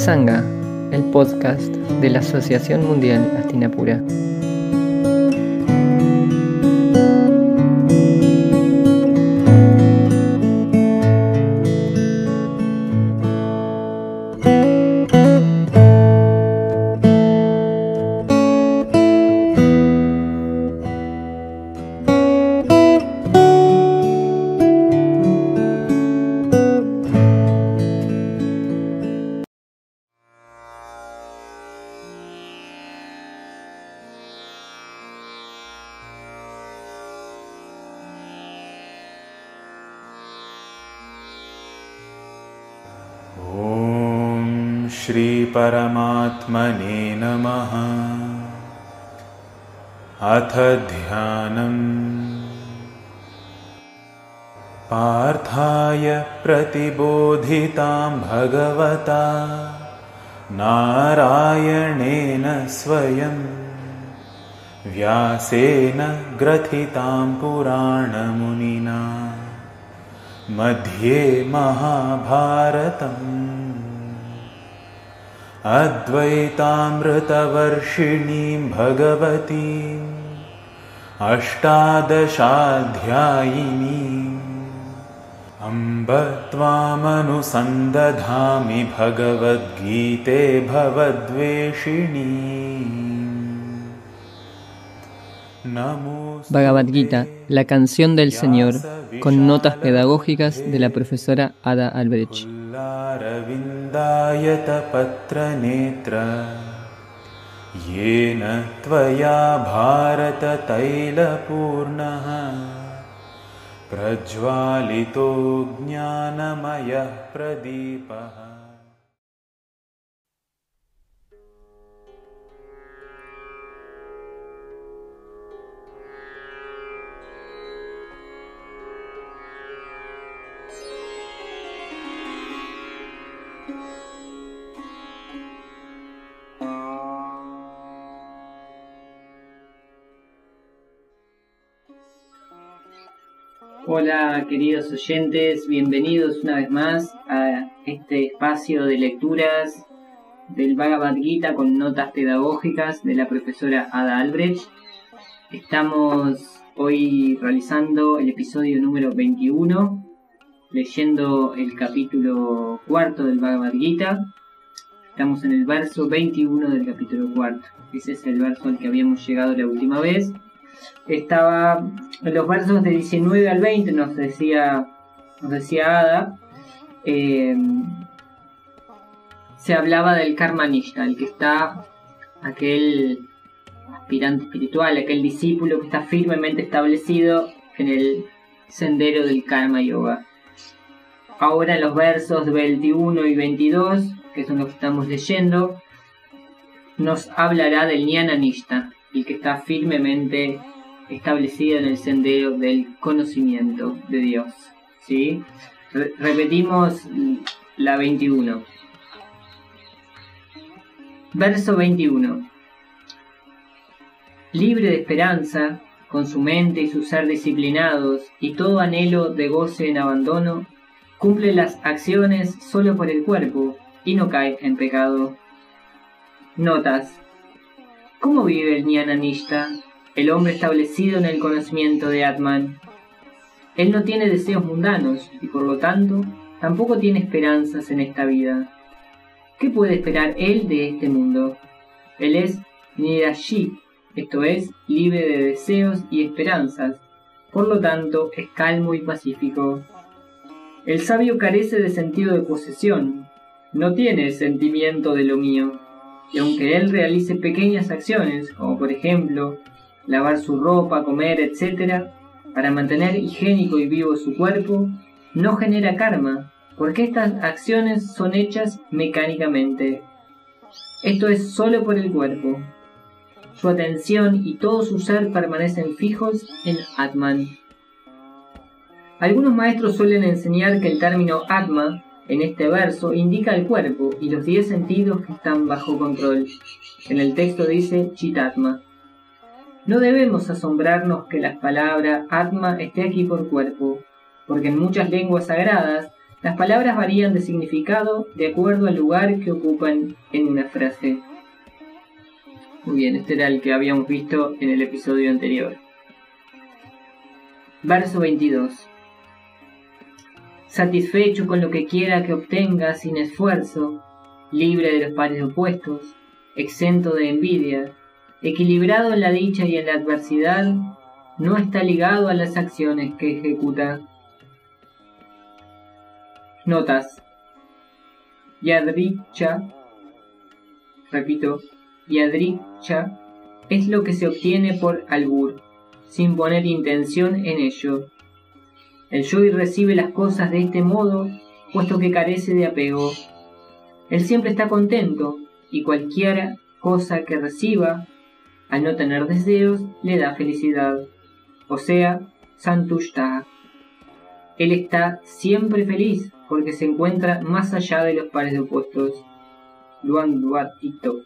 Satsanga, el podcast de la Asociación Mundial Astinapura. श्रीपरमात्मने नमः। अथ ध्यानम्। पार्थाय प्रतिबोधितां भगवता। नारायणेन स्वयं। व्यासेन ग्रथितां पुराणमुनिना। मध्ये महाभारतम् अद्वैतामृतवर्षिणीं भगवतीम् अष्टादशाध्यायिनीम् अम्ब त्वामनुसन्दधामि भगवद्गीते भवद्वेषिणी Bhagavad Gita, la canción del Señor, con notas pedagógicas de la profesora Ada Albrecht. रविन्दायतपत्रनेत्र येन त्वया भारततैलपूर्णः। प्रज्वालितो ज्ञानमयः प्रदीपः Hola queridos oyentes, bienvenidos una vez más a este espacio de lecturas del Bhagavad Gita con notas pedagógicas de la profesora Ada Albrecht. Estamos hoy realizando el episodio número 21, leyendo el capítulo cuarto del Bhagavad Gita. Estamos en el verso 21 del capítulo cuarto. Ese es el verso al que habíamos llegado la última vez estaba en los versos de 19 al 20, nos decía, nos decía Ada, eh, se hablaba del karma nishta, el que está aquel aspirante espiritual, aquel discípulo que está firmemente establecido en el sendero del karma yoga. Ahora en los versos 21 y 22, que son los que estamos leyendo, nos hablará del Jnana Nishta, el que está firmemente establecido en el sendero del conocimiento de Dios. ¿sí? repetimos la 21. Verso 21. Libre de esperanza, con su mente y su ser disciplinados y todo anhelo de goce en abandono, cumple las acciones solo por el cuerpo y no cae en pecado. Notas. ¿Cómo vive el Nishta? El hombre establecido en el conocimiento de Atman. Él no tiene deseos mundanos y por lo tanto tampoco tiene esperanzas en esta vida. ¿Qué puede esperar él de este mundo? Él es Nirashi, esto es, libre de deseos y esperanzas, por lo tanto es calmo y pacífico. El sabio carece de sentido de posesión, no tiene sentimiento de lo mío, y aunque él realice pequeñas acciones, como por ejemplo lavar su ropa, comer, etc., para mantener higiénico y vivo su cuerpo, no genera karma, porque estas acciones son hechas mecánicamente. Esto es solo por el cuerpo. Su atención y todo su ser permanecen fijos en Atman. Algunos maestros suelen enseñar que el término Atma en este verso indica el cuerpo y los diez sentidos que están bajo control. En el texto dice Chitatma. No debemos asombrarnos que la palabra Atma esté aquí por cuerpo, porque en muchas lenguas sagradas Las palabras varían de significado de acuerdo al lugar que ocupan en una frase. Muy bien, este era el que habíamos visto en el episodio anterior. Verso 22. Satisfecho con lo que quiera que obtenga sin esfuerzo, libre de los pares opuestos, exento de envidia, equilibrado en la dicha y en la adversidad, no está ligado a las acciones que ejecuta. Notas. Yadricha, repito, Yadricha es lo que se obtiene por albur, sin poner intención en ello. El yogi recibe las cosas de este modo, puesto que carece de apego. Él siempre está contento, y cualquier cosa que reciba, al no tener deseos, le da felicidad. O sea, santushta. Él está siempre feliz porque se encuentra más allá de los pares de opuestos. Luanduatito.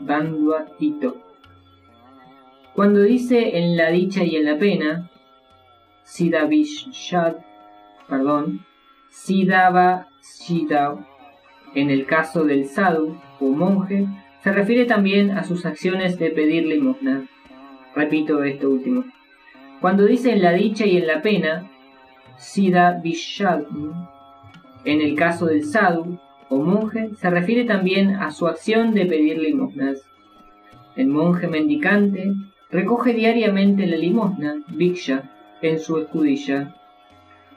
Danduatito. Cuando dice en la dicha y en la pena, Sidavishad, perdón, Sidava Shida, en el caso del sadhu o monje, se refiere también a sus acciones de pedir limosna. Repito esto último. Cuando dice en la dicha y en la pena, Sida Vishad, en el caso del sadhu o monje, se refiere también a su acción de pedir limosnas. El monje mendicante recoge diariamente la limosna, Viksha, en su escudilla.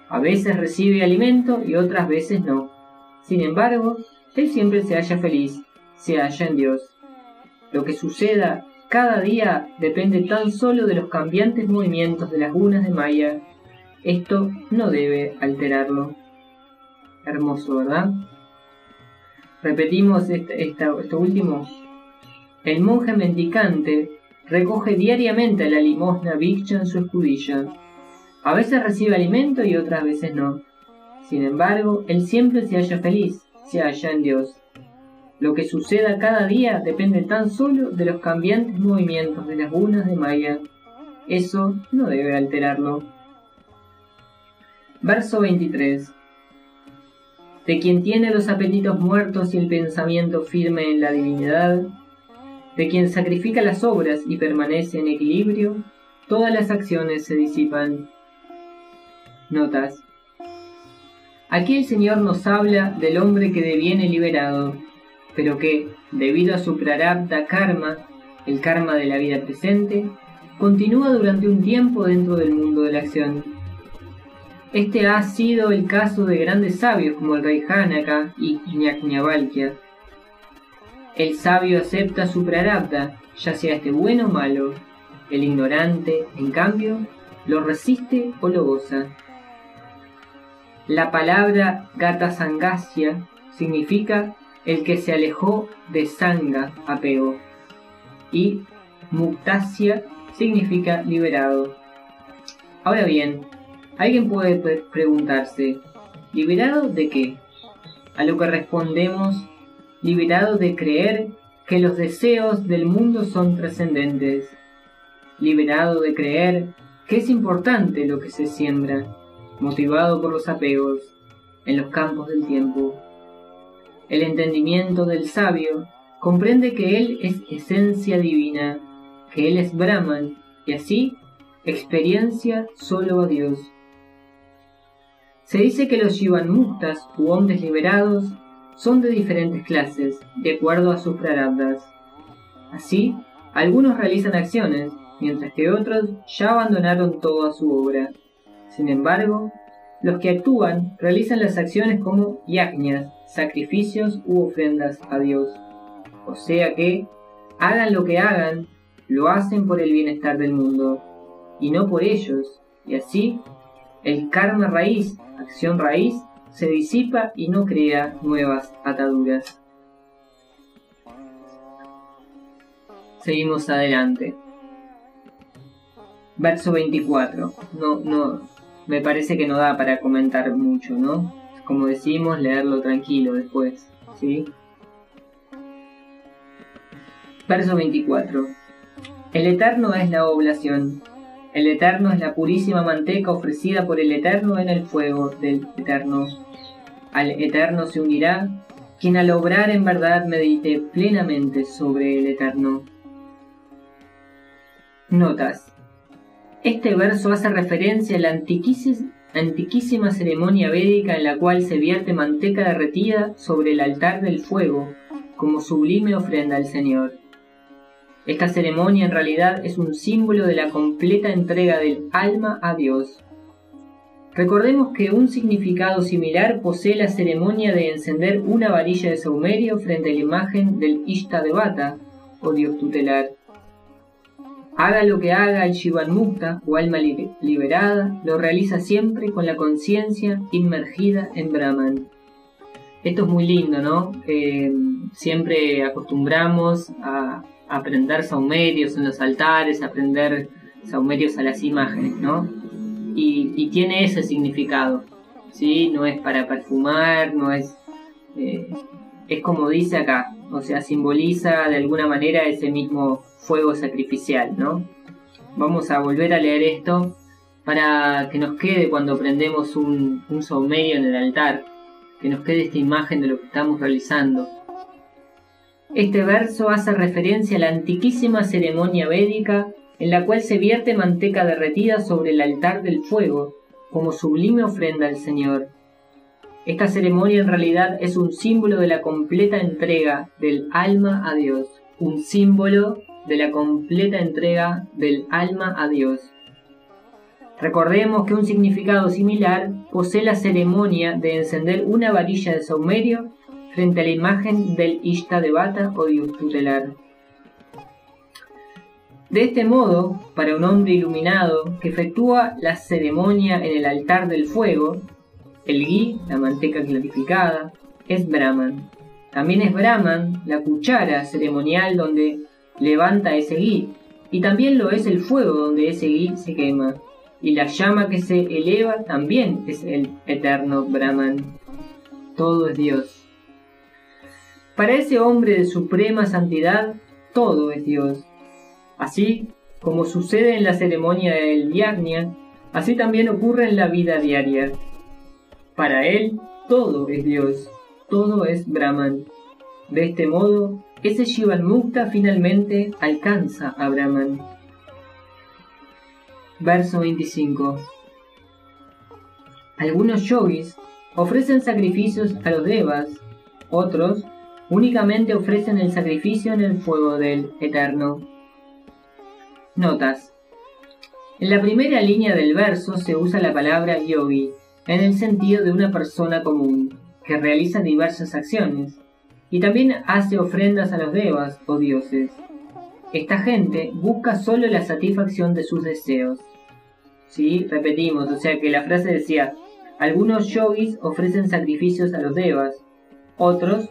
A veces recibe alimento y otras veces no. Sin embargo, él siempre se halla feliz, se halla en Dios. Lo que suceda cada día depende tan solo de los cambiantes movimientos de las gunas de Maya. Esto no debe alterarlo. Hermoso, ¿verdad? Repetimos esto último. El monje mendicante recoge diariamente la limosna Viksha en su escudilla. A veces recibe alimento y otras veces no. Sin embargo, él siempre se halla feliz, se halla en Dios. Lo que suceda cada día depende tan solo de los cambiantes movimientos de las gunas de Maya. Eso no debe alterarlo. Verso 23. De quien tiene los apetitos muertos y el pensamiento firme en la divinidad, de quien sacrifica las obras y permanece en equilibrio, todas las acciones se disipan. Notas. Aquí el Señor nos habla del hombre que deviene liberado, pero que, debido a su prarabdha karma, el karma de la vida presente, continúa durante un tiempo dentro del mundo de la acción. Este ha sido el caso de grandes sabios como el rey Hanaka y Ñañavalkya. El sabio acepta su prarabdha, ya sea este bueno o malo. El ignorante, en cambio, lo resiste o lo goza. La palabra Gata Sangasya significa el que se alejó de Sanga, apego, y Muktasya significa liberado. Ahora bien, alguien puede preguntarse, ¿liberado de qué? A lo que respondemos, liberado de creer que los deseos del mundo son trascendentes, liberado de creer que es importante lo que se siembra, motivado por los apegos en los campos del tiempo. El entendimiento del sabio comprende que él es esencia divina, que él es Brahman y así experiencia solo a Dios. Se dice que los Muktas u hombres liberados son de diferentes clases, de acuerdo a sus prarabdas. Así, algunos realizan acciones, mientras que otros ya abandonaron toda su obra. Sin embargo, los que actúan realizan las acciones como yajñas, sacrificios u ofrendas a Dios. O sea que, hagan lo que hagan, lo hacen por el bienestar del mundo, y no por ellos, y así, el karma raíz, acción raíz, se disipa y no crea nuevas ataduras. Seguimos adelante. Verso 24. No, no, me parece que no da para comentar mucho, ¿no? Como decimos, leerlo tranquilo después, ¿sí? Verso 24. El Eterno es la oblación. El Eterno es la purísima manteca ofrecida por el Eterno en el fuego del Eterno. al Eterno se unirá, quien al obrar en verdad medite plenamente sobre el Eterno. Notas. Este verso hace referencia a la ceremonia védica en la cual se vierte manteca derretida sobre el altar del fuego como sublime ofrenda al Señor. Esta ceremonia en realidad es un símbolo de la completa entrega del alma a Dios. Recordemos que un significado similar posee la ceremonia de encender una varilla de saumerio frente a la imagen del Ishtadevata o Dios tutelar. Haga lo que haga el Shivan Mukta o alma liberada, lo realiza siempre con la conciencia inmergida en Brahman. Esto es muy lindo, ¿no? Eh, siempre acostumbramos a aprender saumerios en los altares, aprender saumerios a las imágenes, ¿no? Y, tiene ese significado, ¿sí? No es para perfumar, no es... Eh, es como dice acá, o sea, simboliza de alguna manera ese mismo fuego sacrificial, ¿no? Vamos a volver a leer esto para que nos quede cuando prendemos un, un en el altar, que nos quede esta imagen de lo que estamos realizando. Este verso hace referencia a la antiquísima ceremonia védica en la cual se vierte manteca derretida sobre el altar del fuego como sublime ofrenda al Señor. Esta ceremonia en realidad es un símbolo de la completa entrega del alma a Dios, un símbolo de la completa entrega del alma a Dios. Recordemos que un significado similar posee la ceremonia de encender una varilla de saumerio frente a la imagen del Ishtadevata o Dios tutelar. De este modo, para un hombre iluminado que efectúa la ceremonia en el altar del fuego, el ghee, la manteca clarificada, es Brahman. También es Brahman la cuchara ceremonial donde levanta ese ghee, y también lo es el fuego donde ese ghee se quema, y la llama que se eleva también es el eterno Brahman. Todo es Dios. Para ese hombre de suprema santidad, todo es Dios. Así como sucede en la ceremonia del Yajna, así también ocurre en la vida diaria. Para él, todo es Dios, todo es Brahman. De este modo, ese Shivan Mukta finalmente alcanza a Brahman. Verso 25. Algunos yogis ofrecen sacrificios a los devas, otros únicamente ofrecen el sacrificio en el fuego del Eterno. Notas. En la primera línea del verso se usa la palabra yogi, en el sentido de una persona común, que realiza diversas acciones, y también hace ofrendas a los devas o dioses. Esta gente busca solo la satisfacción de sus deseos. ¿Sí? Repetimos, o sea que la frase decía, algunos yogis ofrecen sacrificios a los devas, otros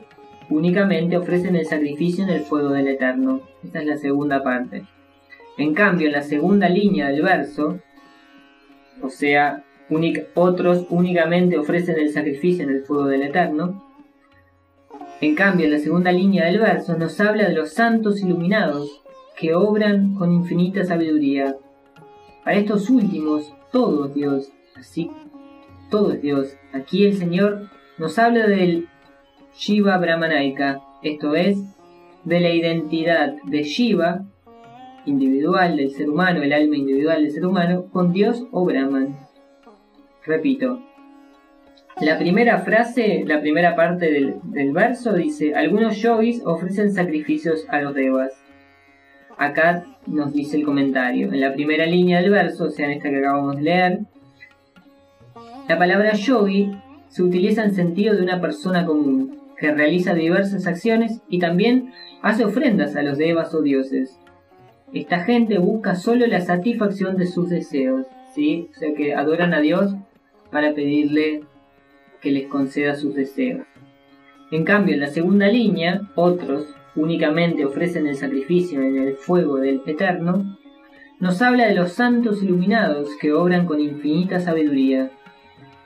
únicamente ofrecen el sacrificio en el fuego del Eterno. Esta es la segunda parte. En cambio, en la segunda línea del verso, o sea, otros únicamente ofrecen el sacrificio en el fuego del Eterno. En cambio, en la segunda línea del verso nos habla de los santos iluminados que obran con infinita sabiduría. Para estos últimos, todo es Dios, así, todo es Dios. Aquí el Señor nos habla del Shiva Brahmanaika, esto es, de la identidad de Shiva, individual del ser humano, el alma individual del ser humano, con Dios o Brahman. Repito, la primera frase, la primera parte del, del verso dice, algunos yogis ofrecen sacrificios a los devas. Acá nos dice el comentario, en la primera línea del verso, o sea, en esta que acabamos de leer, la palabra yogi se utiliza en sentido de una persona común, que realiza diversas acciones y también hace ofrendas a los devas o dioses. Esta gente busca solo la satisfacción de sus deseos, ¿sí? O sea que adoran a Dios para pedirle que les conceda sus deseos. En cambio, en la segunda línea, otros únicamente ofrecen el sacrificio en el fuego del Eterno, nos habla de los santos iluminados que obran con infinita sabiduría.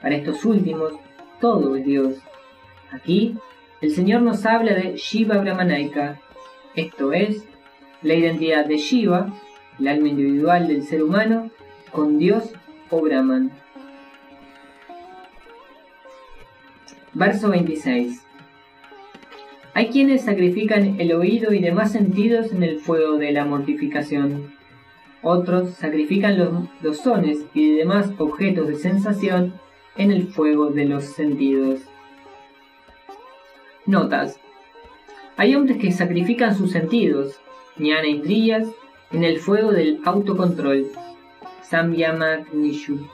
Para estos últimos, todo es Dios. Aquí el Señor nos habla de Shiva Brahmanaika, esto es, la identidad de Shiva, el alma individual del ser humano, con Dios o Brahman. Verso 26. Hay quienes sacrifican el oído y demás sentidos en el fuego de la mortificación. Otros sacrifican los, sones y demás objetos de sensación en el fuego de los sentidos. Notas. Hay hombres que sacrifican sus sentidos, ñana indriyas, en el fuego del autocontrol, Samyamak Nishu.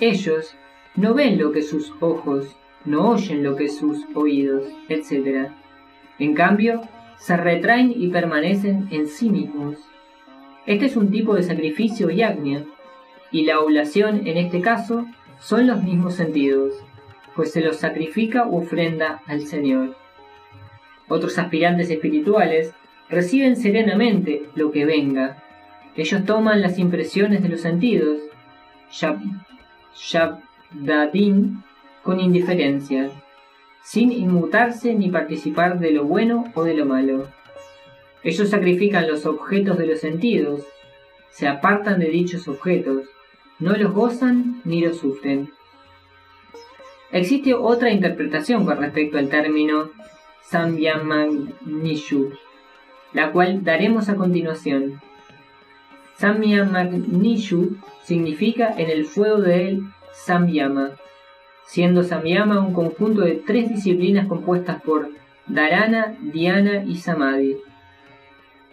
Ellos no ven lo que sus ojos, no oyen lo que sus oídos, etc. En cambio, se retraen y permanecen en sí mismos. Este es un tipo de sacrificio yagna, y la oblación en este caso son los mismos sentidos, pues se los sacrifica u ofrenda al Señor. Otros aspirantes espirituales reciben serenamente lo que venga. Ellos toman las impresiones de los sentidos, Shabdatin, con indiferencia, sin inmutarse ni participar de lo bueno o de lo malo. Ellos sacrifican los objetos de los sentidos, se apartan de dichos objetos, no los gozan ni los sufren. Existe otra interpretación con respecto al término Samyamanishu, la cual daremos a continuación. Samyamanishu significa en el fuego del Samyama, siendo Samyama un conjunto de tres disciplinas compuestas por Dharana, Dhyana y Samadhi.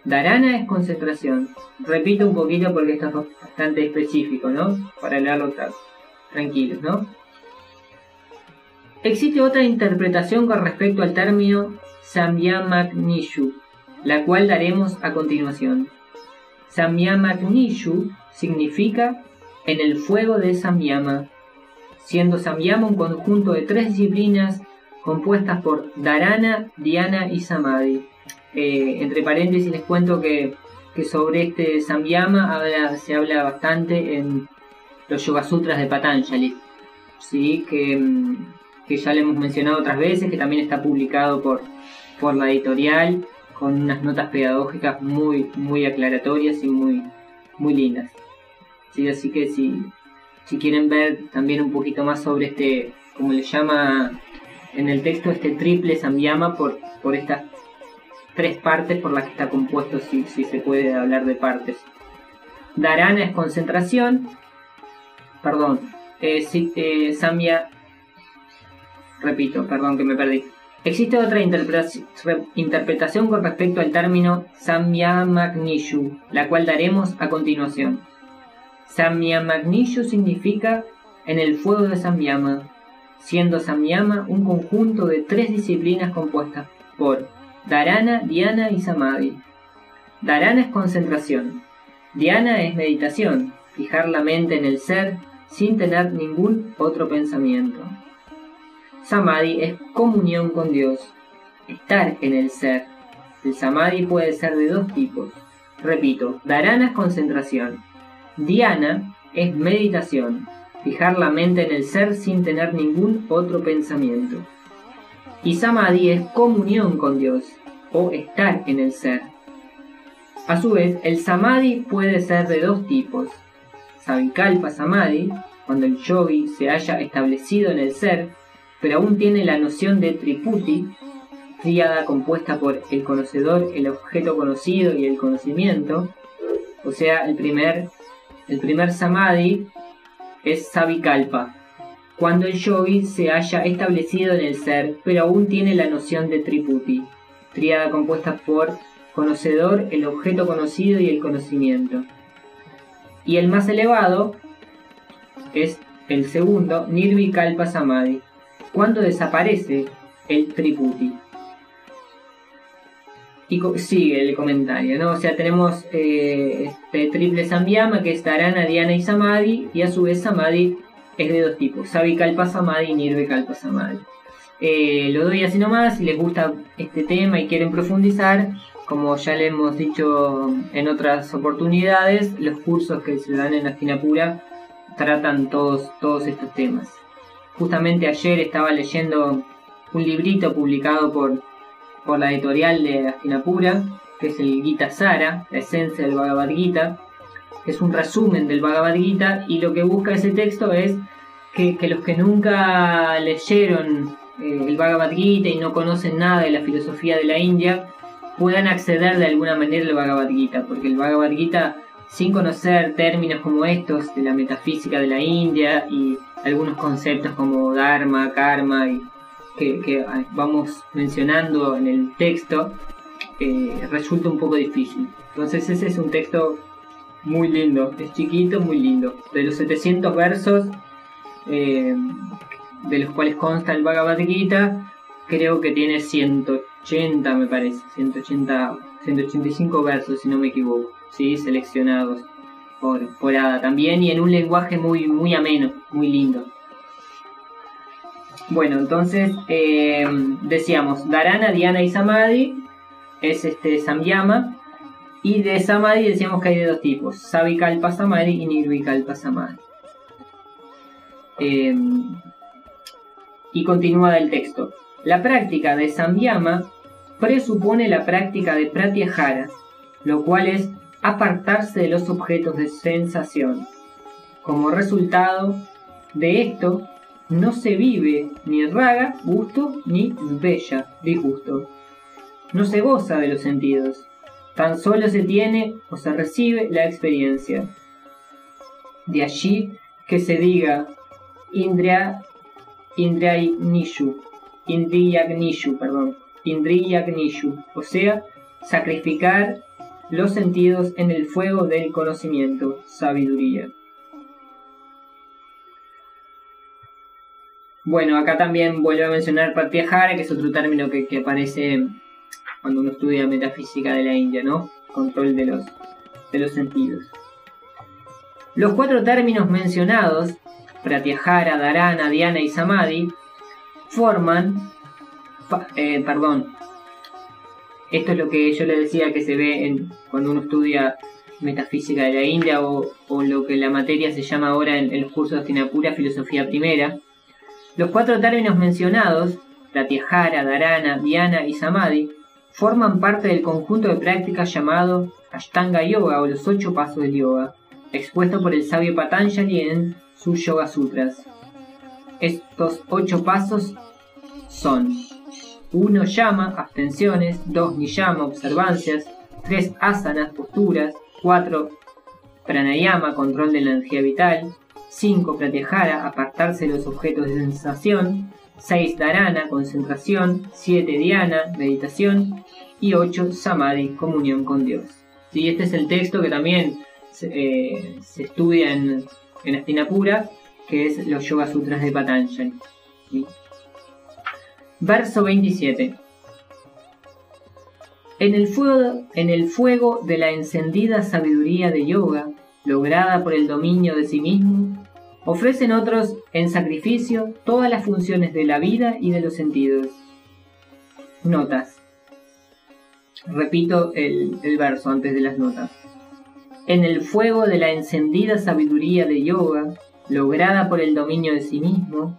Dharana es concentración. Repito un poquito porque esto es bastante específico, ¿no? Para leerlo tranquilos, ¿no? Existe otra interpretación con respecto al término Samyamaknishu, la cual daremos a continuación. Samyamaknishu significa en el fuego de Samyama, siendo Samyama un conjunto de tres disciplinas compuestas por Dharana, Dhyana y Samadhi. Eh, entre paréntesis les cuento que, sobre este Samyama se habla bastante en los Yoga Sutras de Patanjali, ¿sí? que, mm, que ya le hemos mencionado otras veces, que también está publicado por, por la editorial, con unas notas pedagógicas muy, muy aclaratorias y muy, muy lindas. ¿Sí? Así que si, si quieren ver también un poquito más sobre este, como le llama en el texto, este triple samyama por, por estas tres partes por las que está compuesto, si, si se puede hablar de partes. Dharana es concentración, perdón, eh, eh, Repito, perdón que me perdí. Existe otra interpretación con respecto al término Samyamagnishu, la cual daremos a continuación. Samyamagnishu significa en el fuego de Samyama, siendo Samyama un conjunto de tres disciplinas compuestas por Dharana, Dhyana y Samadhi. Dharana es concentración, Dhyana es meditación, fijar la mente en el ser sin tener ningún otro pensamiento. Samadhi es comunión con Dios, estar en el ser. El samadhi puede ser de dos tipos. Repito, dharana es concentración. Dhyana es meditación, fijar la mente en el ser sin tener ningún otro pensamiento. Y samadhi es comunión con Dios o estar en el ser. A su vez, el samadhi puede ser de dos tipos. Savikalpa samadhi, cuando el yogi se haya establecido en el ser pero aún tiene la noción de triputi, tríada compuesta por el conocedor, el objeto conocido y el conocimiento. O sea, el primer, el primer samadhi es savikalpa, cuando el yogi se haya establecido en el ser, pero aún tiene la noción de triputi, tríada compuesta por conocedor, el objeto conocido y el conocimiento. Y el más elevado es el segundo, Nirvikalpa Samadhi, cuando desaparece el triputi. Y sigue el comentario, ¿no? O sea, tenemos eh, este triple samyama que es Dharana, Dhyana y Samadhi, y a su vez Samadhi es de dos tipos, Savikalpa Samadhi y Nirvikalpa Samadhi. Eh, lo doy así nomás, si les gusta este tema y quieren profundizar, como ya le hemos dicho en otras oportunidades, los cursos que se dan en la Pura tratan todos, todos estos temas. Justamente ayer estaba leyendo un librito publicado por, por la editorial de Astinapura, que es el Gita Sara, la esencia del Bhagavad Gita. Es un resumen del Bhagavad Gita y lo que busca ese texto es que, los que nunca leyeron eh, el Bhagavad Gita y no conocen nada de la filosofía de la India, puedan acceder de alguna manera al Bhagavad Gita, porque el Bhagavad Gita, sin conocer términos como estos de la metafísica de la India y algunos conceptos como Dharma, Karma, y que, vamos mencionando en el texto, eh, resulta un poco difícil. Entonces ese es un texto muy lindo, es chiquito, muy lindo. De los 700 versos, eh, de los cuales consta el Bhagavad Gita, creo que tiene 180, me parece, 180, 185 versos, si no me equivoco, ¿sí? seleccionados por, por Ada también y en un lenguaje muy, muy ameno, muy lindo. Bueno, entonces eh, decíamos, Dharana, Diana y Samadhi es este Samyama. Y de Samadhi decíamos que hay de dos tipos, Savikalpa Samadhi y Nirvikalpa Samadhi. Eh, y continúa el texto. La práctica de Samyama presupone la práctica de Pratyahara, lo cual es apartarse de los objetos de sensación. Como resultado de esto, no se vive ni raga, gusto, ni bella, disgusto. No se goza de los sentidos, tan solo se tiene o se recibe la experiencia. De allí que se diga Indriya Indriyagnishu, Indriyagnishu, perdón, Indriyagnishu, o sea, sacrificar los sentidos en el fuego del conocimiento, sabiduría. Bueno, acá también vuelvo a mencionar Pratyahara, que es otro término que, aparece cuando uno estudia metafísica de la India, ¿no? Control de los, de los sentidos. Los cuatro términos mencionados, Pratyahara, Dharana, Dhyana y Samadhi, forman, eh, perdón, esto es lo que yo le decía que se ve en, cuando uno estudia metafísica de la India o, lo que la materia se llama ahora en, el curso de Astinapura, filosofía primera, los cuatro términos mencionados, Pratyahara, Dharana, Dhyana y Samadhi, forman parte del conjunto de prácticas llamado Ashtanga Yoga o los ocho pasos del yoga, expuesto por el sabio Patanjali en sus Yoga Sutras. Estos ocho pasos son 1 llama, abstenciones, 2 niyama, observancias, 3 asanas, posturas, 4 pranayama, control de la energía vital, 5. Pratyahara, apartarse de los objetos de sensación. 6. Dharana, concentración. 7. Dhyana, meditación. Y 8. Samadhi, comunión con Dios. Y este es el texto que también se, eh, estudia en, en Astinapura, que es los Yoga Sutras de Patanjali. Verso 27. En el, fuego, en el fuego de la encendida sabiduría de yoga, lograda por el dominio de sí mismo, Ofrecen otros en sacrificio todas las funciones de la vida y de los sentidos. Notas. Repito el, verso antes de las notas. En el fuego de la encendida sabiduría de yoga, lograda por el dominio de sí mismo,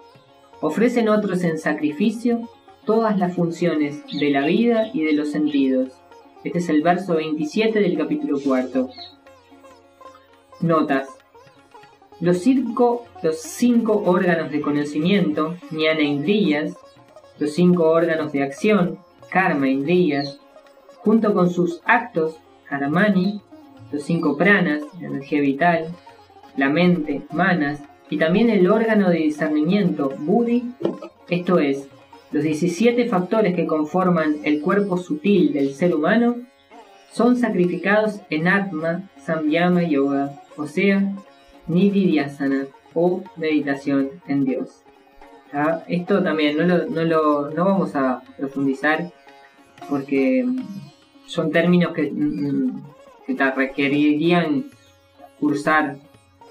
ofrecen otros en sacrificio todas las funciones de la vida y de los sentidos. Este es el verso 27 del capítulo cuarto. Notas. Los cinco, los cinco órganos de conocimiento, jnana indriyas, los cinco órganos de acción, karma indriyas, junto con sus actos, karmani, los cinco pranas, la energía vital, la mente, manas, y también el órgano de discernimiento, buddhi, esto es, los 17 factores que conforman el cuerpo sutil del ser humano, son sacrificados en Atma Samyama Yoga, o sea, Nididhyasana o meditación en Dios. Esto también no lo, no lo no vamos a profundizar porque mm, son términos que, mm, mm, que te requerirían cursar,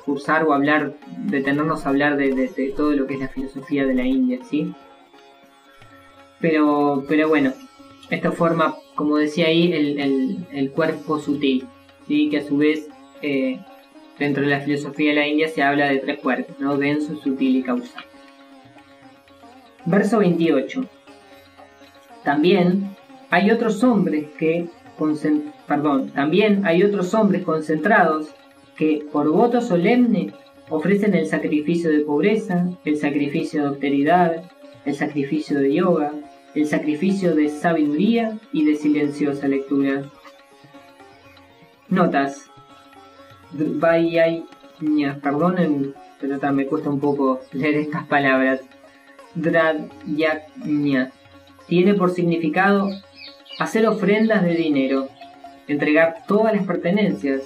cursar o hablar, detenernos a hablar de, todo lo que es la filosofía de la India, ¿sí? Pero, pero bueno, esto forma, como decía ahí, el, el, cuerpo sutil, ¿sí? que a su vez eh, Dentro de la filosofía de la India se habla de tres cuerpos, ¿no? denso, sutil y causal. Verso 28. También hay otros hombres que perdón, también hay otros hombres concentrados que por voto solemne ofrecen el sacrificio de pobreza, el sacrificio de austeridad, el sacrificio de yoga, el sacrificio de sabiduría y de silenciosa lectura. Notas. Perdonen, pero me cuesta un poco leer estas palabras. Dradyajna tiene por significado hacer ofrendas de dinero, entregar todas las pertenencias,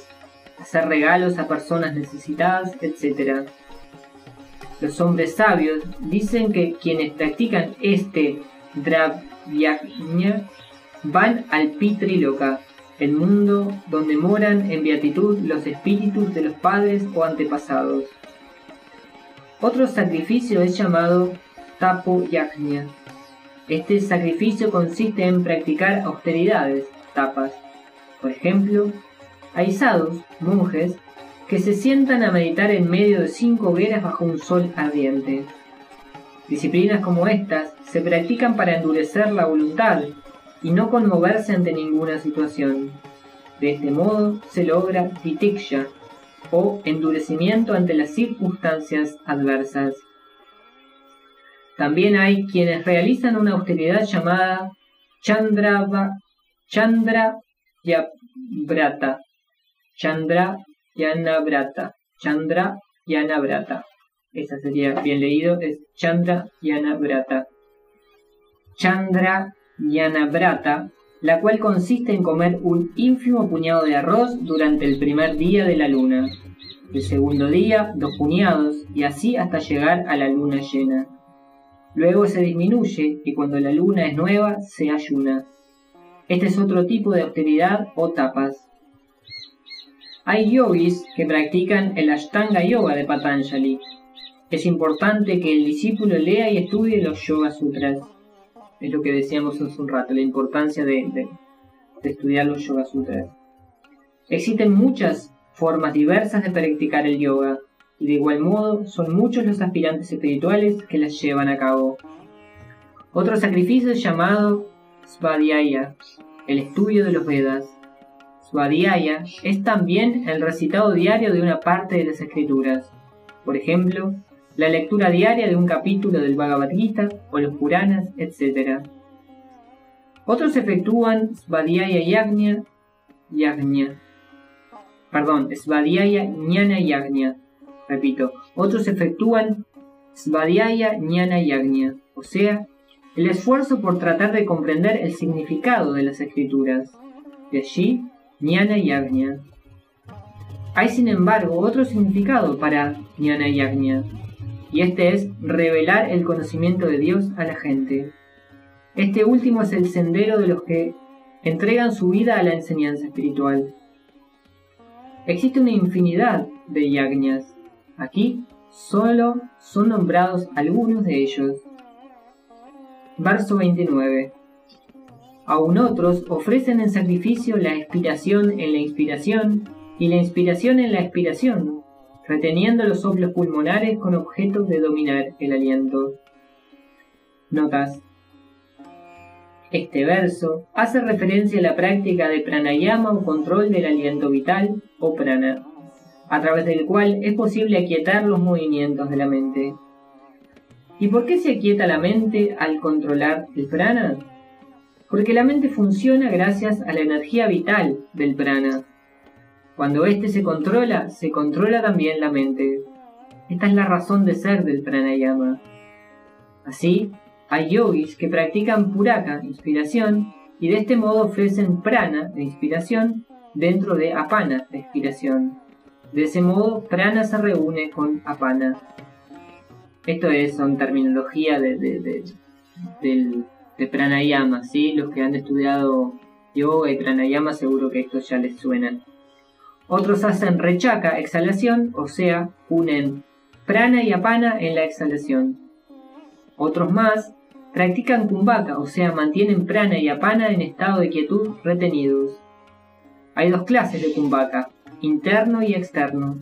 hacer regalos a personas necesitadas, etc. Los hombres sabios dicen que quienes practican este Dravyajna van al Pitriloka, el mundo donde moran en beatitud los espíritus de los padres o antepasados. Otro sacrificio es llamado Tapo Yajna. Este sacrificio consiste en practicar austeridades, tapas. Por ejemplo, hay sadhus, monjes, que se sientan a meditar en medio de cinco hogueras bajo un sol ardiente. Disciplinas como estas se practican para endurecer la voluntad y no conmoverse ante ninguna situación. De este modo se logra vitiksha, o endurecimiento ante las circunstancias adversas. También hay quienes realizan una austeridad llamada Chandra Chandra Yabrata. Chandra Yanabrata. Chandra Yanabrata. Esa sería bien leído, es Chandra Yanabrata. Chandra Yanabrata, la cual consiste en comer un ínfimo puñado de arroz durante el primer día de la luna. El segundo día, dos puñados, y así hasta llegar a la luna llena. Luego se disminuye y cuando la luna es nueva se ayuna. Este es otro tipo de austeridad o tapas. Hay yogis que practican el Ashtanga Yoga de Patanjali. Es importante que el discípulo lea y estudie los Yoga Sutras. Es lo que decíamos hace un rato, la importancia de, estudiar los Yoga Sutras. Existen muchas formas diversas de practicar el yoga, y de igual modo son muchos los aspirantes espirituales que las llevan a cabo. Otro sacrificio es llamado Svadhyaya, el estudio de los Vedas. Svadhyaya es también el recitado diario de una parte de las escrituras. Por ejemplo, la lectura diaria de un capítulo del Bhagavad Gita o los Puranas, etc. Otros efectúan Svadhyaya Yagnya, Yagnya. Perdón, Svadhyaya Jnana Yagnya. Repito, otros efectúan Svadhyaya Jnana Yagnya, o sea, el esfuerzo por tratar de comprender el significado de las escrituras. De allí, Jnana Yagnya. Hay sin embargo otro significado para Jnana Yagnya, y este es revelar el conocimiento de Dios a la gente. Este último es el sendero de los que entregan su vida a la enseñanza espiritual. Existe una infinidad de yagnas. Aquí solo son nombrados algunos de ellos. Verso 29. Aún otros ofrecen en sacrificio la expiración en la inspiración y la inspiración en la expiración, reteniendo los soplos pulmonares con objeto de dominar el aliento. Notas. Este verso hace referencia a la práctica de pranayama o control del aliento vital o prana, a través del cual es posible aquietar los movimientos de la mente. ¿Y por qué se aquieta la mente al controlar el prana? Porque la mente funciona gracias a la energía vital del prana, cuando éste se controla, se controla también la mente. Esta es la razón de ser del pranayama. Así, hay yogis que practican puraka, inspiración, y de este modo ofrecen prana, de inspiración, dentro de apana, de expiración. De ese modo, prana se reúne con apana. Esto es, son terminología de, pranayama, ¿sí? Los que han estudiado yoga y pranayama seguro que esto ya les suena. Otros hacen rechaca, exhalación, o sea, unen prana y apana en la exhalación. Otros más practican kumbhaka, o sea, mantienen prana y apana en estado de quietud retenidos. Hay dos clases de kumbhaka, interno y externo.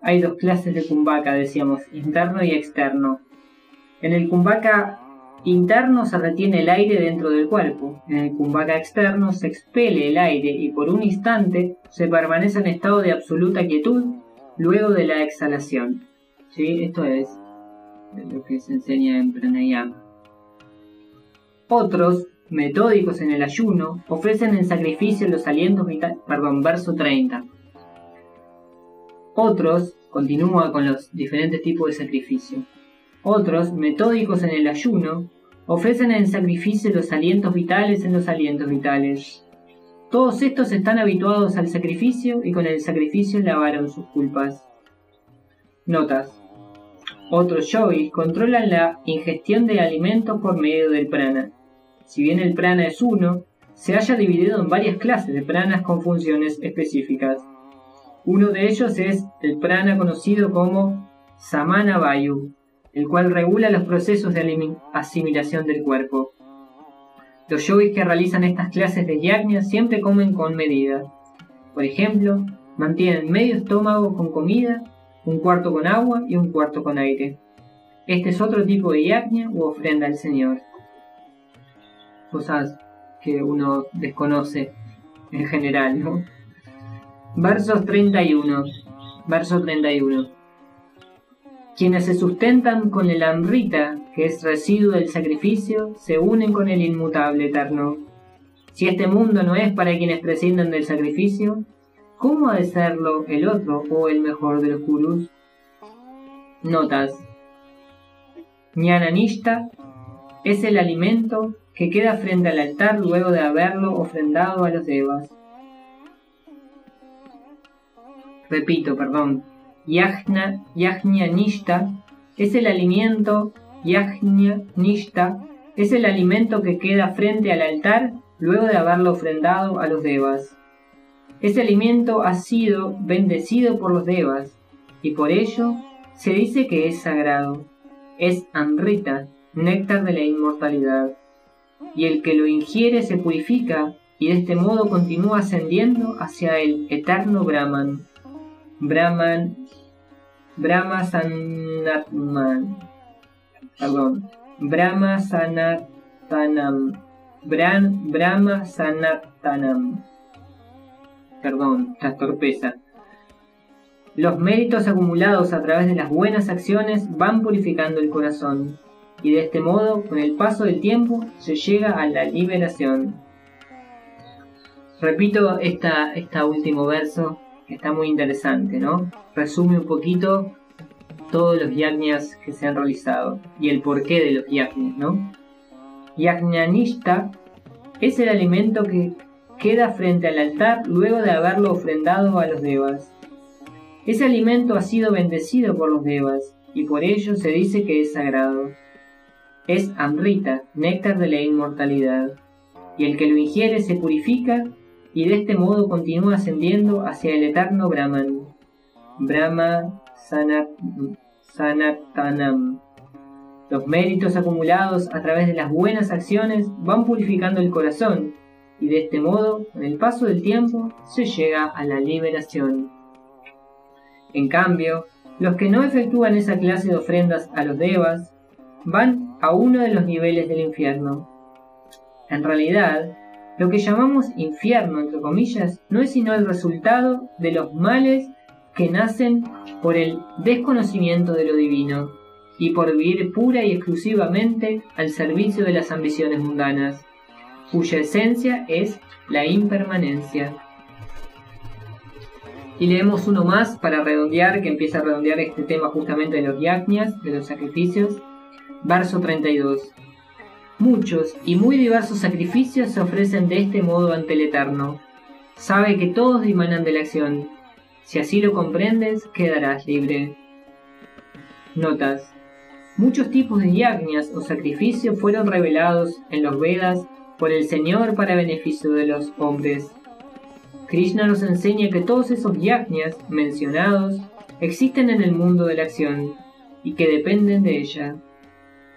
Hay dos clases de kumbhaka, decíamos, interno y externo. En el kumbhaka interno se retiene el aire dentro del cuerpo, en el kumbhaka externo se expele el aire y por un instante se permanece en estado de absoluta quietud luego de la exhalación. ¿Sí? Esto es. lo que se enseña en pranayama. Otros, metódicos en el ayuno, ofrecen en sacrificio los alientos vitales, perdón, verso 30. Otros, continúa con los diferentes tipos de sacrificio. Otros, metódicos en el ayuno, ofrecen en sacrificio los alientos vitales en los alientos vitales. Todos estos están habituados al sacrificio y con el sacrificio lavaron sus culpas. Notas. Otros yogis controlan la ingestión de alimentos por medio del prana. Si bien el prana es uno, se haya dividido en varias clases de pranas con funciones específicas. Uno de ellos es el prana conocido como Samana Vayu, el cual regula los procesos de asimilación del cuerpo. Los yogis que realizan estas clases de yajna siempre comen con medida. Por ejemplo, mantienen medio estómago con comida, un cuarto con agua y un cuarto con aire. Este es otro tipo de yajna u ofrenda al Señor. Cosas que uno desconoce en general, ¿no? Versos 31. Verso 31. Quienes se sustentan con el amrita, que es residuo del sacrificio, se unen con el inmutable eterno. Si este mundo no es para quienes prescinden del sacrificio, ¿cómo ha de serlo el otro o el mejor de los gurús? Notas. Ñananishta es el alimento que queda frente al altar luego de haberlo ofrendado a los devas. Repito, perdón. Yajna, Yajna Nishta es el alimento, Yajna Nishta es el alimento que queda frente al altar luego de haberlo ofrendado a los devas. Ese alimento ha sido bendecido por los devas y por ello se dice que es sagrado. Es amrita, néctar de la inmortalidad. Y el que lo ingiere se purifica y de este modo continúa ascendiendo hacia el eterno Brahman. Brahman, Brahma Sanatman, perdón, Brahma Sanatanam, Bran, Brahma Sanatanam, perdón, la torpeza. Los méritos acumulados a través de las buenas acciones van purificando el corazón, y de este modo, con el paso del tiempo, se llega a la liberación. Repito esta, este último verso está muy interesante, ¿no? Resume un poquito todos los yajñas que se han realizado y el porqué de los yajñas, ¿no? Yajñanishta es el alimento que queda frente al altar luego de haberlo ofrendado a los devas. Ese alimento ha sido bendecido por los devas y por ello se dice que es sagrado. Es amrita, néctar de la inmortalidad, y el que lo ingiere se purifica y de este modo continúa ascendiendo hacia el eterno Brahman. Brahma Sanat, Sanatanam. Los méritos acumulados a través de las buenas acciones van purificando el corazón y de este modo, con el paso del tiempo, se llega a la liberación. En cambio, los que no efectúan esa clase de ofrendas a los devas van a uno de los niveles del infierno. En realidad, lo que llamamos infierno, entre comillas, no es sino el resultado de los males que nacen por el desconocimiento de lo divino y por vivir pura y exclusivamente al servicio de las ambiciones mundanas, cuya esencia es la impermanencia. Y leemos uno más para redondear, que empieza a redondear este tema justamente de los yajñas, de los sacrificios. Verso 32. Muchos y muy diversos sacrificios se ofrecen de este modo ante el Eterno. Sabe que todos dimanan de la acción. Si así lo comprendes, quedarás libre. Notas. Muchos tipos de yagnas o sacrificios fueron revelados en los Vedas por el Señor para beneficio de los hombres. Krishna nos enseña que todos esos yagnas mencionados existen en el mundo de la acción y que dependen de ella.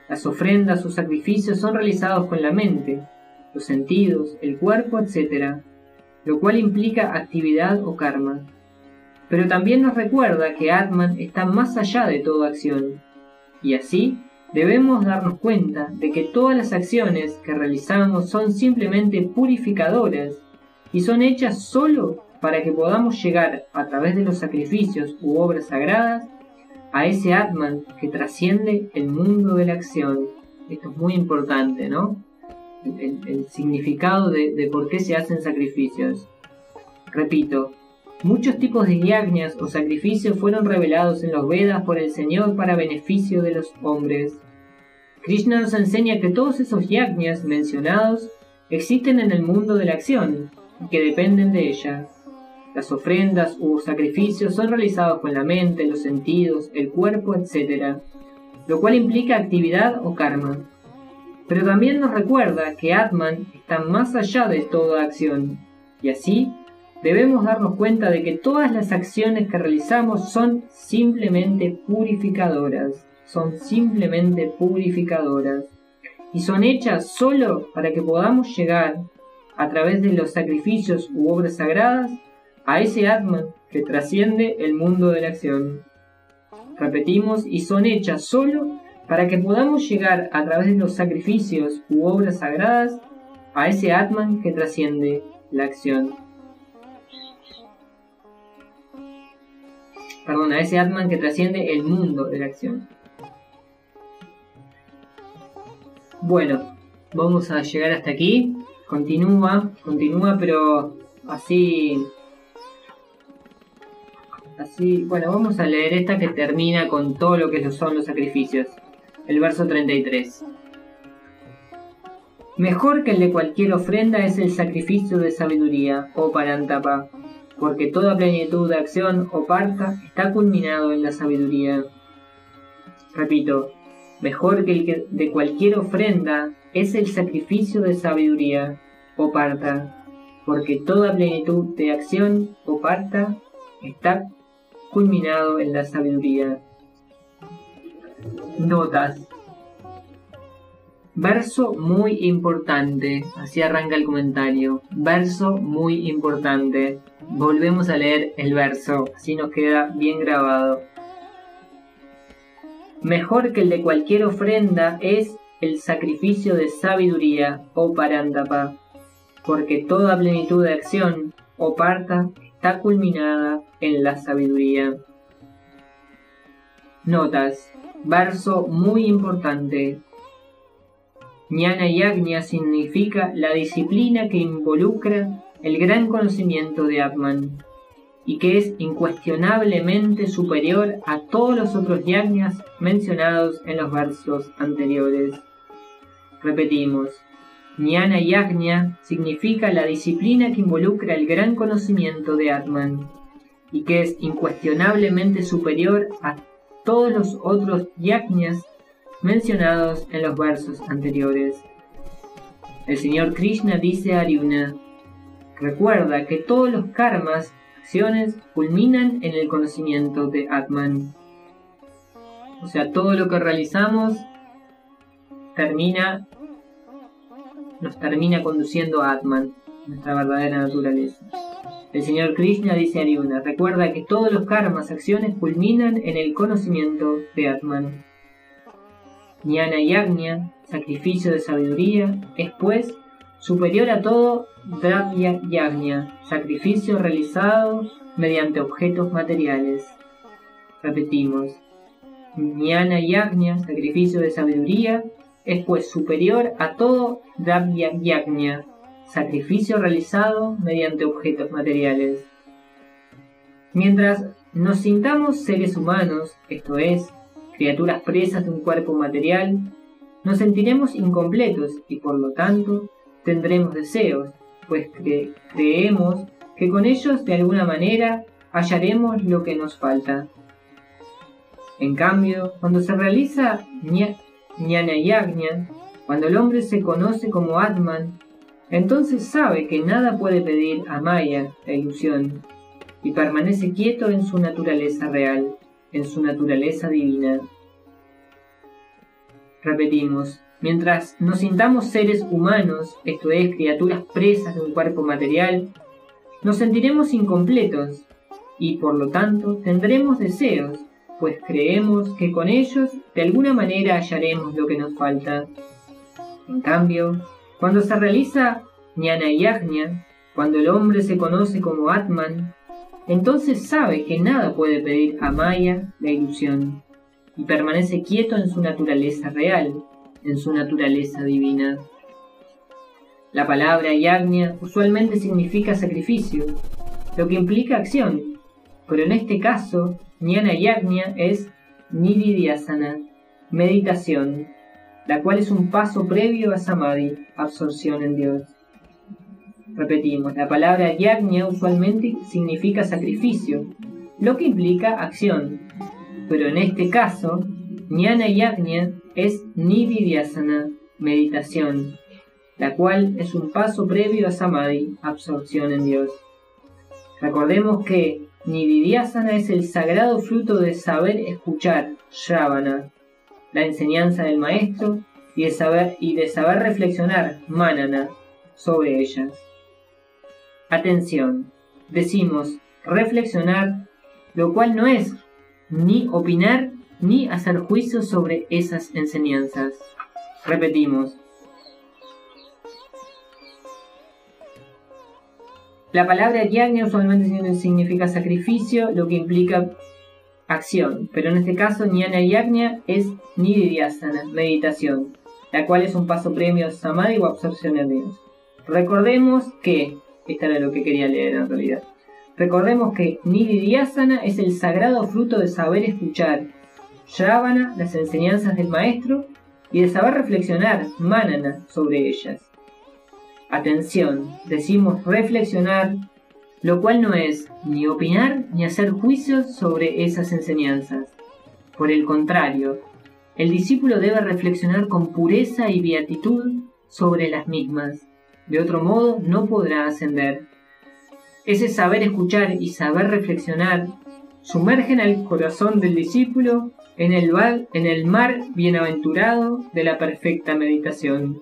Las ofrendas o sacrificios son realizados con la mente, los sentidos, el cuerpo, etc., lo cual implica actividad o karma. Pero también nos recuerda que Atman está más allá de toda acción, y así debemos darnos cuenta de que todas las acciones que realizamos son simplemente purificadoras y son hechas solo para que podamos llegar a través de los sacrificios u obras sagradas a ese Atman que trasciende el mundo de la acción. Esto es muy importante, ¿no? El, significado de, por qué se hacen sacrificios. Repito, muchos tipos de yagnas o sacrificios fueron revelados en los Vedas por el Señor para beneficio de los hombres. Krishna nos enseña que todos esos yagnas mencionados existen en el mundo de la acción y que dependen de ella. Las ofrendas u sacrificios son realizados con la mente, los sentidos, el cuerpo, etc., lo cual implica actividad o karma. Pero también nos recuerda que Atman está más allá de toda acción, y así debemos darnos cuenta de que todas las acciones que realizamos son simplemente purificadoras, son simplemente purificadoras, y son hechas solo para que podamos llegar, a través de los sacrificios u obras sagradas, a ese Atman que trasciende el mundo de la acción. Repetimos, y son hechas solo para que podamos llegar a través de los sacrificios u obras sagradas a ese Atman que trasciende la acción. Perdón, a ese Atman que trasciende el mundo de la acción. Bueno, vamos a llegar hasta aquí. Continúa, continúa, pero así Así, bueno, vamos a leer esta que termina con todo lo que son los sacrificios. El verso 33. Mejor que el de cualquier ofrenda es el sacrificio de sabiduría, oh Parantapa, porque toda plenitud de acción o parta está culminado en la sabiduría. Repito, mejor que el de cualquier ofrenda es el sacrificio de sabiduría, o parta, porque toda plenitud de acción o parta está culminado en la sabiduría. Notas. Verso muy importante. Así arranca el comentario. Verso muy importante. Volvemos a leer el verso. Así nos queda bien grabado. Mejor que el de cualquier ofrenda es el sacrificio de sabiduría, oh Parándapa, porque toda plenitud de acción, o parta, está culminada en la sabiduría. Notas. Verso muy importante. Jnana Yagna significa la disciplina que involucra el gran conocimiento de Atman y que es incuestionablemente superior a todos los otros yagnas mencionados en los versos anteriores. Repetimos, Jnana Yagna significa la disciplina que involucra el gran conocimiento de Atman y que es incuestionablemente superior a todos los otros yajnas mencionados en los versos anteriores. El señor Krishna dice a Arjuna, recuerda que todos los karmas, acciones, culminan en el conocimiento de Atman. O sea, todo lo que realizamos termina, nos termina conduciendo a Atman, nuestra verdadera naturaleza. El señor Krishna dice a Arjuna, recuerda que todos los karmas, acciones, culminan en el conocimiento de Atman. Jnana Yagna, sacrificio de sabiduría, es pues superior a todo Dravya Yagna, sacrificio realizado mediante objetos materiales. Repetimos, Jnana Yagna, sacrificio de sabiduría, es pues superior a todo Yagna, sacrificio realizado mediante objetos materiales. Mientras nos sintamos seres humanos, esto es, criaturas presas de un cuerpo material, nos sentiremos incompletos y por lo tanto tendremos deseos, pues creemos que con ellos de alguna manera hallaremos lo que nos falta. En cambio, cuando se realiza Jnana Yagna, cuando el hombre se conoce como Atman, entonces sabe que nada puede pedir a Maya, la ilusión, y permanece quieto en su naturaleza real, en su naturaleza divina. Repetimos, mientras nos sintamos seres humanos, esto es, criaturas presas de un cuerpo material, nos sentiremos incompletos y por lo tanto tendremos deseos, pues creemos que con ellos de alguna manera hallaremos lo que nos falta. En cambio, cuando se realiza Jnana Yajna, cuando el hombre se conoce como Atman, entonces sabe que nada puede pedir a Maya, la ilusión, y permanece quieto en su naturaleza real, en su naturaleza divina. La palabra yagna usualmente significa sacrificio, lo que implica acción, pero en este caso, jnana yagna es nididhyasana, meditación, la cual es un paso previo a samadhi, absorción en Dios. Repetimos, la palabra yagna usualmente significa sacrificio, lo que implica acción, pero en este caso, jnana yagna es nididhyasana, meditación, la cual es un paso previo a samadhi, absorción en Dios. Recordemos que Nididhyasana es el sagrado fruto de saber escuchar, Shravana, la enseñanza del maestro y de saber, y de saber reflexionar, Manana, sobre ellas. Atención, decimos reflexionar, lo cual no es ni opinar ni hacer juicio sobre esas enseñanzas. Repetimos, La palabra yagna usualmente significa sacrificio, lo que implica acción, pero en este caso jnana yagna es nididhyasana, meditación, la cual es un paso premio samadhi o absorción de Dios. Recordemos que, esta era lo que quería leer en realidad, recordemos que nididhyasana es el sagrado fruto de saber escuchar, shravana, las enseñanzas del maestro, y de saber reflexionar, manana, sobre ellas. Atención, decimos reflexionar, lo cual no es ni opinar ni hacer juicios sobre esas enseñanzas. Por el contrario, el discípulo debe reflexionar con pureza y beatitud sobre las mismas. De otro modo, no podrá ascender. Ese saber escuchar y saber reflexionar sumergen al corazón del discípulo en el, en el mar bienaventurado de la perfecta meditación.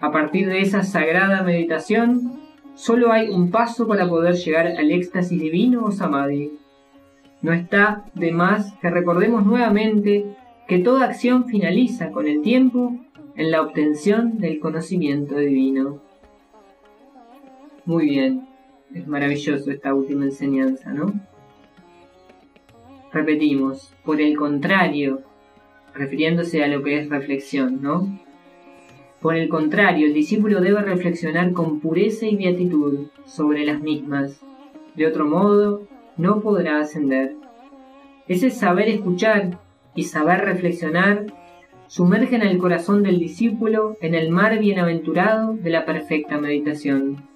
A partir de esa sagrada meditación, solo hay un paso para poder llegar al éxtasis divino o samadhi. No está de más que recordemos nuevamente que toda acción finaliza con el tiempo en la obtención del conocimiento divino. Muy bien, es maravilloso esta última enseñanza, ¿no? Repetimos, por el contrario, refiriéndose a lo que es reflexión, ¿no? Por el contrario, el discípulo debe reflexionar con pureza y beatitud sobre las mismas. De otro modo, no podrá ascender. Ese saber escuchar y saber reflexionar sumergen al corazón del discípulo en el mar bienaventurado de la perfecta meditación.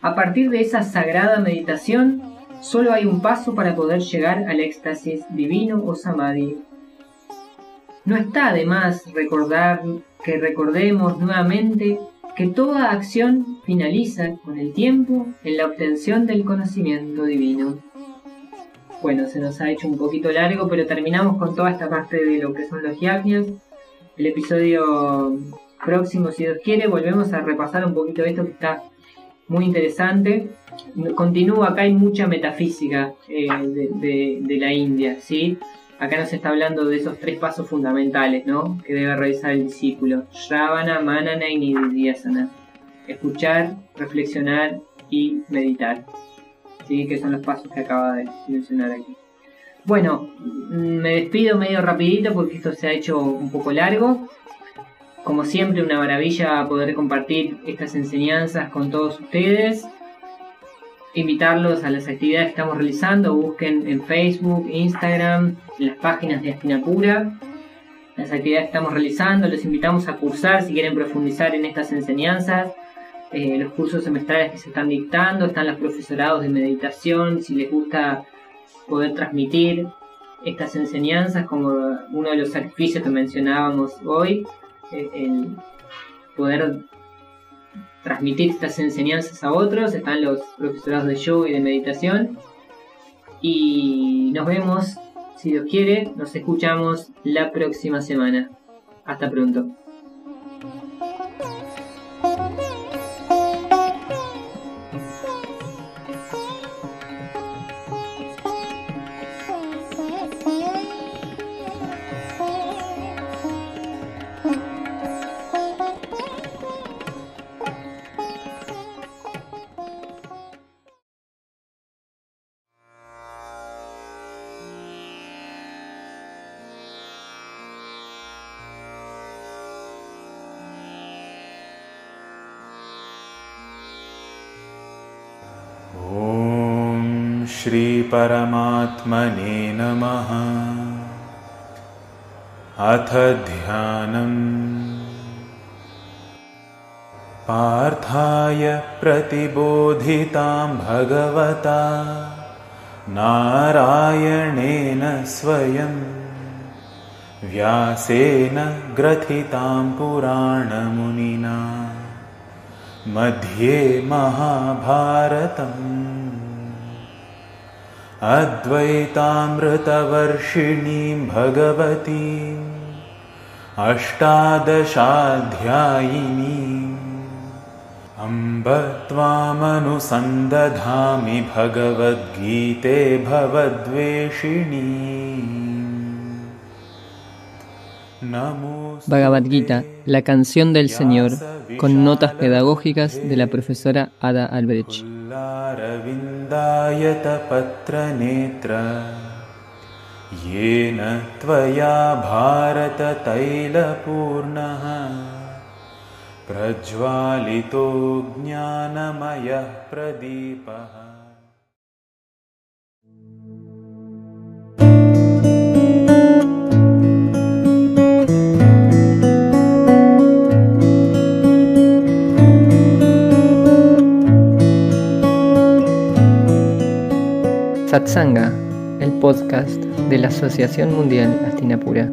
A partir de esa sagrada meditación, solo hay un paso para poder llegar al éxtasis divino o samadhi. No está de más recordar que recordemos nuevamente que toda acción finaliza con el tiempo en la obtención del conocimiento divino. Bueno, se nos ha hecho un poquito largo, pero terminamos con toda esta parte de lo que son los yajnas. El episodio próximo, si Dios quiere, volvemos a repasar un poquito esto que está muy interesante. Continúa, acá hay mucha metafísica eh, de, la India, ¿sí? Acá nos está hablando de esos tres pasos fundamentales, ¿no? Que debe realizar el discípulo. Shravana, Manana y Nididhyasana. Escuchar, reflexionar y meditar. ¿Sí? Que son los pasos que acaba de mencionar aquí. Bueno, me despido medio rapidito porque esto se ha hecho un poco largo. Como siempre, una maravilla poder compartir estas enseñanzas con todos ustedes invitarlos a las actividades que estamos realizando. Busquen en Facebook, Instagram, en las páginas de Pura las actividades que estamos realizando. Los invitamos a cursar si quieren profundizar en estas enseñanzas. Eh, los cursos semestrales que se están dictando, están los profesorados de meditación, si les gusta poder transmitir estas enseñanzas como uno de los sacrificios que mencionábamos hoy, eh, el poder transmitir estas enseñanzas a otros. Están los profesorados de yoga y de meditación. Y nos vemos, si Dios quiere, nos escuchamos la próxima semana. Hasta pronto. श्रीपरमात्मने नमः। अथ ध्यानम्। पार्थाय प्रतिबोधितां भगवता। नारायणेन स्वयं। व्यासेन ग्रथितां पुराणमुनिना। मध्ये महाभारतम् अद्वैतामृतवर्षिणीं भगवतीम् अष्टादशाध्यायिनीम् अम्ब त्वामनुसन्दधामि भगवद्गीते भवद्वेषिणी Bhagavad Gita, la canción del Señor, con notas pedagógicas de la profesora Ada Albrecht. फुल्लारविन्दायतपत्रनेत्र येन त्वया भारततैलपूर्णः। प्रज्वालितो ज्ञानमयः प्रदीपः Satsanga, el podcast de la Asociación Mundial Astinapura.